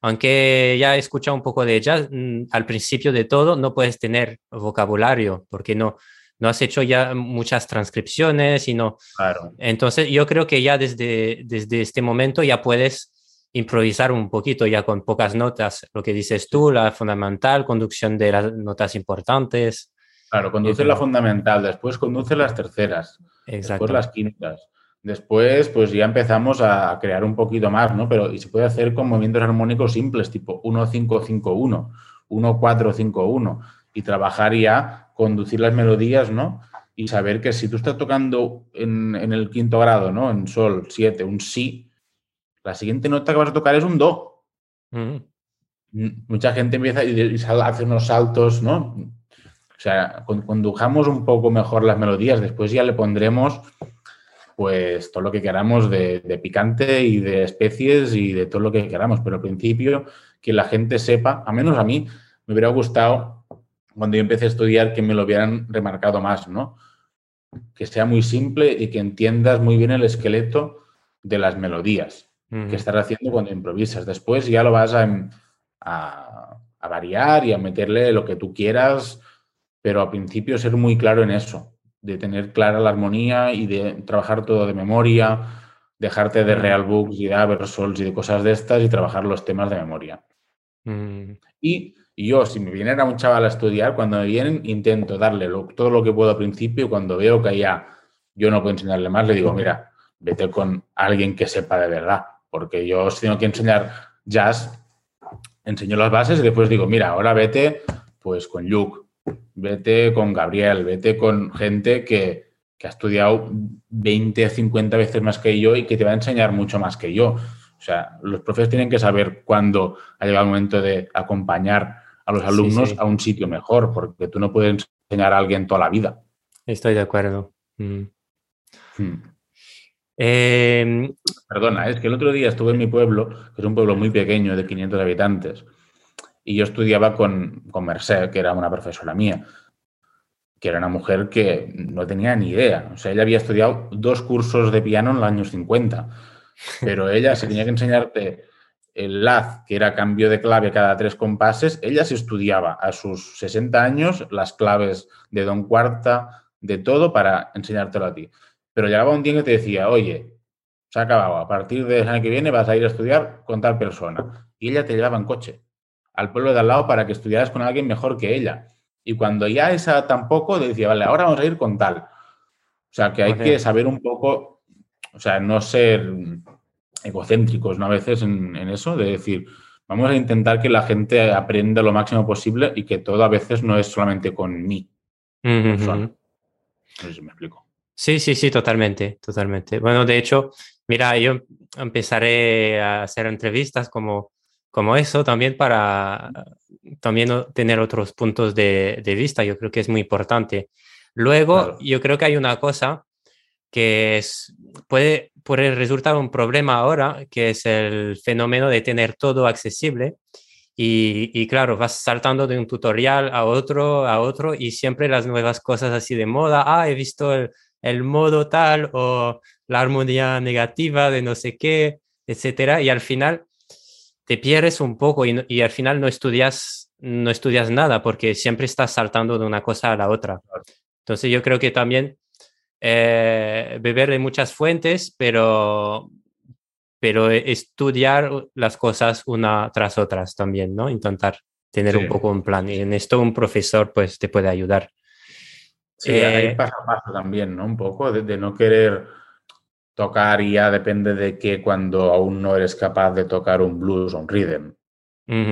aunque ya escucha un poco de jazz, mm, al principio de todo no puedes tener vocabulario porque no, no has hecho ya muchas transcripciones y no. Claro. Entonces, yo creo que ya desde, desde este momento ya puedes improvisar un poquito, ya con pocas notas, lo que dices tú, la fundamental, conducción de las notas importantes. Claro, conduce la fundamental, después conduce las terceras, Exacto. después las quintas. Después, pues ya empezamos a crear un poquito más, ¿no? Pero y se puede hacer con movimientos armónicos simples, tipo 1-5-5-1, 1-4-5-1, y trabajar ya, conducir las melodías, ¿no? Y saber que si tú estás tocando en, en el quinto grado, ¿no? En sol, 7, un si, la siguiente nota que vas a tocar es un do. Ujú. M- Mucha gente empieza y hace unos saltos, ¿no? O sea, con- condujamos un poco mejor las melodías, después ya le pondremos pues todo lo que queramos de, de picante y de especies y de todo lo que queramos, pero al principio que la gente sepa, a menos a mí, me hubiera gustado cuando yo empecé a estudiar que me lo hubieran remarcado más, ¿no? Que sea muy simple y que entiendas muy bien el esqueleto de las melodías que estás haciendo cuando improvisas. Después ya lo vas a, a- a variar y a meterle lo que tú quieras, pero al principio ser muy claro en eso, de tener clara la armonía y de trabajar todo de memoria, dejarte de real books y de Aversols y de cosas de estas y trabajar los temas de memoria. Mm, Y, y yo, si me viniera un chaval a estudiar, cuando me vienen, intento darle lo- todo lo que puedo al principio y cuando veo que ya yo no puedo enseñarle más, le digo, mira, vete con alguien que sepa de verdad, porque yo si tengo que enseñar jazz, enseño las bases y después digo, mira, ahora vete pues con Luke, vete con Gabriel, vete con gente que, que ha estudiado 20, 50 veces más que yo y que te va a enseñar mucho más que yo. O sea, los profes tienen que saber cuándo ha llegado el momento de acompañar a los Sí, alumnos sí. a un sitio mejor, porque tú no puedes enseñar a alguien toda la vida. estoy de acuerdo. Mm. Hmm. Eh, Perdona, es que el otro día estuve en mi pueblo, que es un pueblo muy pequeño de 500 habitantes, y yo estudiaba con, con Merced, que era una profesora mía, que era una mujer que no tenía ni idea. O sea, ella había estudiado dos cursos de piano en los años 50, pero ella, si tenía que enseñarte el laz, que era cambio de clave cada tres compases, ella se estudiaba a sus 60 años las claves de don cuarta, de todo, para enseñártelo a ti. Pero llegaba un día que te decía, oye, se ha acabado, a partir del año que viene vas a ir a estudiar con tal persona. Y ella te llevaba en coche al pueblo de al lado para que estudiaras con alguien mejor que ella. Y cuando ya esa tampoco, decía, vale, ahora vamos a ir con tal. O sea, que hay que saber un poco, o sea, no ser egocéntricos, ¿no? A veces en, en eso, de decir, vamos a intentar que la gente aprenda lo máximo posible y que todo a veces no es solamente con mí. No sé si me explico. Sí, sí, sí, totalmente, totalmente. Bueno, de hecho, mira, yo empezaré a hacer entrevistas como, como eso también para también tener otros puntos de, de vista. Yo creo que es muy importante. Luego, Claro. yo creo que hay una cosa que es, puede, puede resultar un problema ahora, que es el fenómeno de tener todo accesible. Y, y claro, vas saltando de un tutorial a otro, a otro, y siempre las nuevas cosas así de moda. Ah, he visto el, el modo tal o la armonía negativa de no sé qué, etcétera, y al final te pierdes un poco y, y al final no estudias, no estudias nada porque siempre estás saltando de una cosa a la otra. Entonces yo creo que también eh, beber de muchas fuentes, pero, pero estudiar las cosas una tras otras también, ¿no? Intentar tener un poco un plan y en esto un profesor pues te puede ayudar. Sí, Eh, hay paso a paso también, ¿no? Un poco de, de no querer tocar y ya depende de que cuando aún no eres capaz de tocar un blues o un rhythm.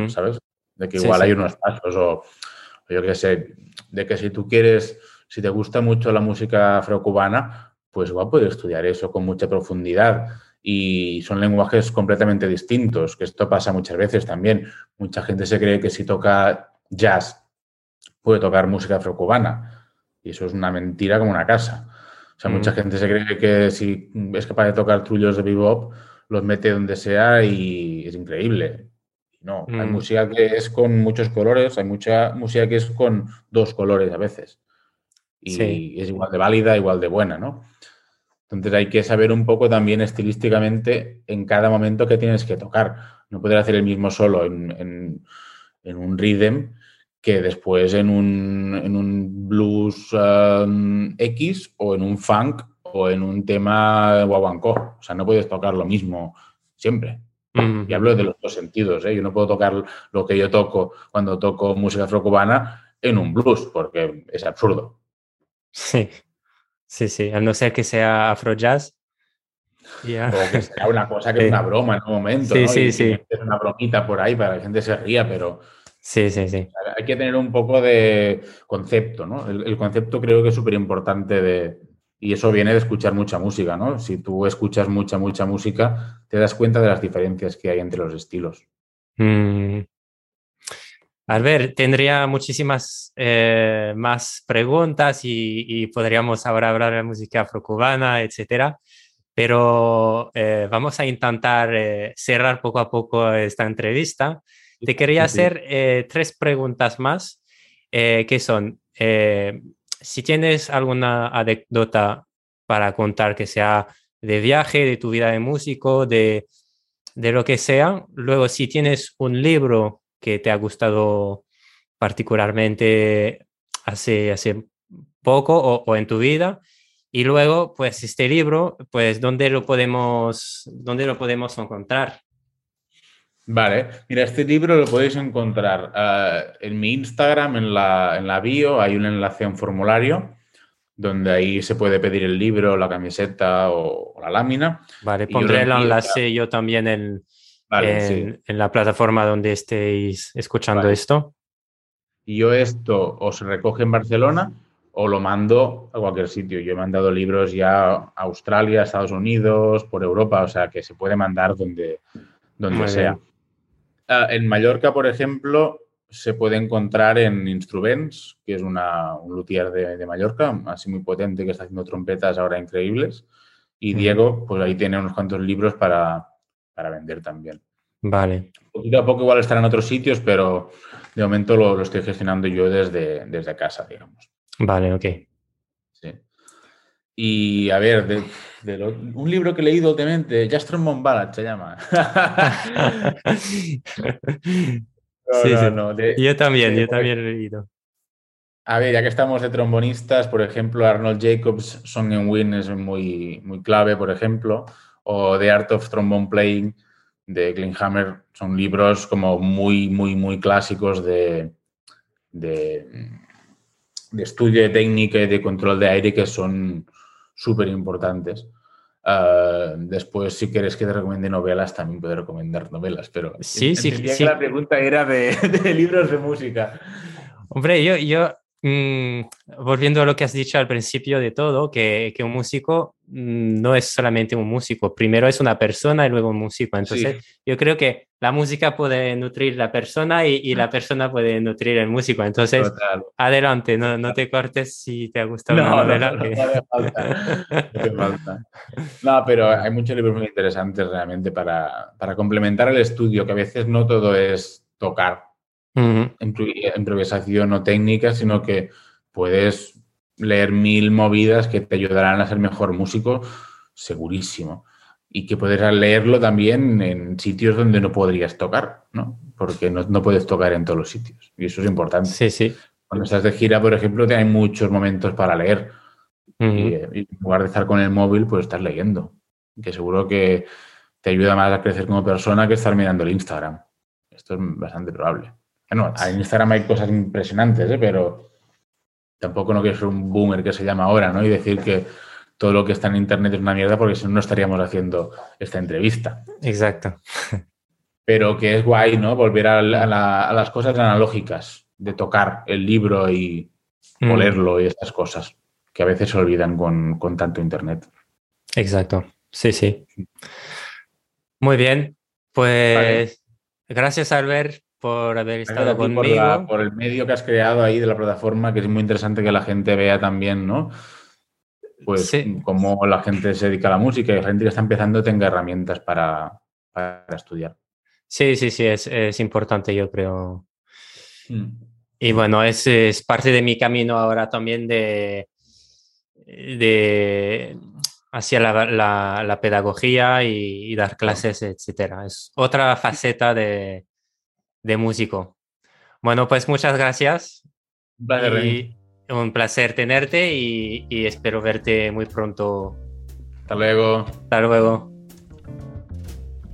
¿sabes? De que igual sí. hay unos pasos o, o yo qué sé, de que si tú quieres, si te gusta mucho la música afrocubana, pues igual puedes estudiar eso con mucha profundidad y son lenguajes completamente distintos, que esto pasa muchas veces también. Mucha gente se cree que si toca jazz puede tocar música afrocubana y eso es una mentira como una casa. O sea, mucha Mm. gente se cree que si es capaz de tocar trullos de bebop, los mete donde sea y es increíble. No, hay Mm. música que es con muchos colores, hay mucha música que es con dos colores a veces. Y Sí. es igual de válida, igual de buena, ¿no? Entonces hay que saber un poco también estilísticamente en cada momento que tienes que tocar. No poder hacer el mismo solo en, en- en un rhythm que después en un, en un blues um, X o en un funk o en un tema guaguancó. O sea, no puedes tocar lo mismo siempre. Ujú. Y hablo de los dos sentidos. ¿eh? Yo no puedo tocar lo que yo toco cuando toco música afrocubana en un blues, porque es absurdo. Sí, sí, sí, a no ser que sea afro jazz. Ya. O que sea una cosa que Sí. es una broma en un momento. Sí, ¿no? sí, Y- sí. metes una bromita por ahí para que la gente se ría, pero Sí, sí, sí. hay que tener un poco de concepto, ¿no? El, el concepto creo que es súper importante de... Y eso viene de escuchar mucha música, ¿no? Si tú escuchas mucha, mucha música, te das cuenta de las diferencias que hay entre los estilos. Mm. A ver, tendría muchísimas eh, más preguntas y, y podríamos ahora hablar de música afrocubana, etcétera, pero eh, vamos a intentar eh, cerrar poco a poco esta entrevista. Te quería hacer eh, tres preguntas más, eh, que son, eh, si tienes alguna anécdota para contar que sea de viaje, de tu vida de músico, de, de lo que sea. Luego, si tienes un libro que te ha gustado particularmente hace, hace poco o, o en tu vida. Y luego, pues este libro, pues, ¿dónde lo podemos, dónde lo podemos encontrar? Vale, mira, este libro lo podéis encontrar ah, en mi Instagram, en la, en la bio, hay un enlace a un formulario donde ahí se puede pedir el libro, la camiseta o, o la lámina. Vale, pondré el enlace yo también en, Vale, sí. en, la plataforma donde estéis escuchando Vale. esto. Y yo esto o se recoge en Barcelona o lo mando a cualquier sitio. Yo he mandado libros ya a Australia, Estados Unidos, por Europa, o sea que se puede mandar donde, donde Muy sea. bien. Ah, en Mallorca, por ejemplo, se puede encontrar en Instruments, que es una, un luthier de, de Mallorca, así muy potente, que está haciendo trompetas ahora increíbles. Y. Diego, pues ahí tiene unos cuantos libros para, para vender también. Vale, Poquito a poco igual estará en otros sitios, pero de momento lo, lo estoy gestionando yo desde, desde casa, digamos. vale, ok. Y a ver, de, de lo- un libro que he leído últimamente, Just Mon Ballad se llama. No, Sí, no, sí. no, de- Yo también, yo también he leído. A ver, ya que estamos de trombonistas, por ejemplo, Arnold Jacobs, Song and Win es muy, muy clave, por ejemplo, o The Art of Trombone Playing de Glenn Hammer, son libros como muy, muy, muy clásicos de, de, de estudio de técnica y de control de aire que son súper importantes. Ah, después, si quieres que te recomiende novelas, también puedo recomendar novelas, pero Sí, sí, entendía que sí. la pregunta era de, de libros de música. Hombre, yo, yo mm, volviendo a lo que has dicho al principio de todo, que, que un músico no es solamente un músico, primero es una persona y luego un músico. Entonces, yo creo que la música puede nutrir la persona y, y la persona puede nutrir el músico. Entonces, Total. adelante, no, no te cortes si te ha gustado No, no, no, falta. Falta. Pero hay muchos libros muy interesantes realmente para, para complementar el estudio, que a veces no todo es tocar Ujú, impro- improvisación o técnica, sino que puedes leer mil movidas que te ayudarán a ser mejor músico segurísimo. Y que puedes leerlo también en sitios donde no podrías tocar, ¿no? Porque no, no puedes tocar en todos los sitios. Y eso es importante. Sí, sí. Cuando estás de gira, por ejemplo, te hay muchos momentos para leer. Y, eh, y en lugar de estar con el móvil, pues estás leyendo. Que seguro que te ayuda más a crecer como persona que estar mirando el Instagram. Esto es bastante probable. Bueno, en Instagram hay cosas impresionantes, ¿eh? pero tampoco no quiero ser un boomer que se llama ahora, ¿no? Y decir que todo lo que está en Internet es una mierda porque si no, no estaríamos haciendo esta entrevista. Exacto. Pero que es guay, ¿no? Volver a, la- a la- a las cosas analógicas, de tocar el libro y Mm, olerlo y estas cosas, que a veces se olvidan con, con tanto Internet. Exacto. Sí, sí. Muy bien. Pues gracias, Albert, por haber estado ti por, conmigo. la- por el medio que has creado ahí de la plataforma, que es muy interesante que la gente vea también, ¿no? Pues Sí. cómo la gente se dedica a la música y la gente que está empezando tenga herramientas para, para estudiar. Sí, sí, sí, es, es importante, yo creo. Y bueno, es, es parte de mi camino ahora también de, de hacia la, la- la pedagogía y, y dar clases, etcétera. Es otra faceta de, de músico. Bueno, pues muchas gracias. Un placer, Reni. Y un placer tenerte y, y espero verte muy pronto. Hasta luego. Hasta luego.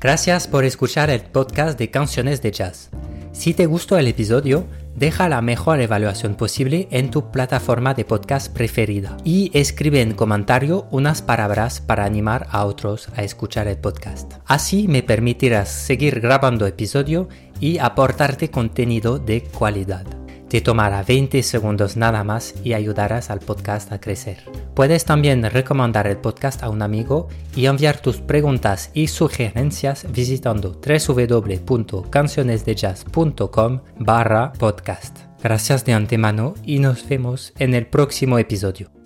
Gracias por escuchar el podcast de Canciones de Jazz. Si te gustó el episodio, deja la mejor evaluación posible en tu plataforma de podcast preferida y escribe en comentario unas palabras para animar a otros a escuchar el podcast. Así me permitirás seguir grabando episodio y aportarte contenido de calidad. Te tomará 20 segundos nada más y ayudarás al podcast a crecer. Puedes también recomendar el podcast a un amigo y enviar tus preguntas y sugerencias visitando www.cancionesdejazz.com barra podcast. Gracias de antemano y nos vemos en el próximo episodio.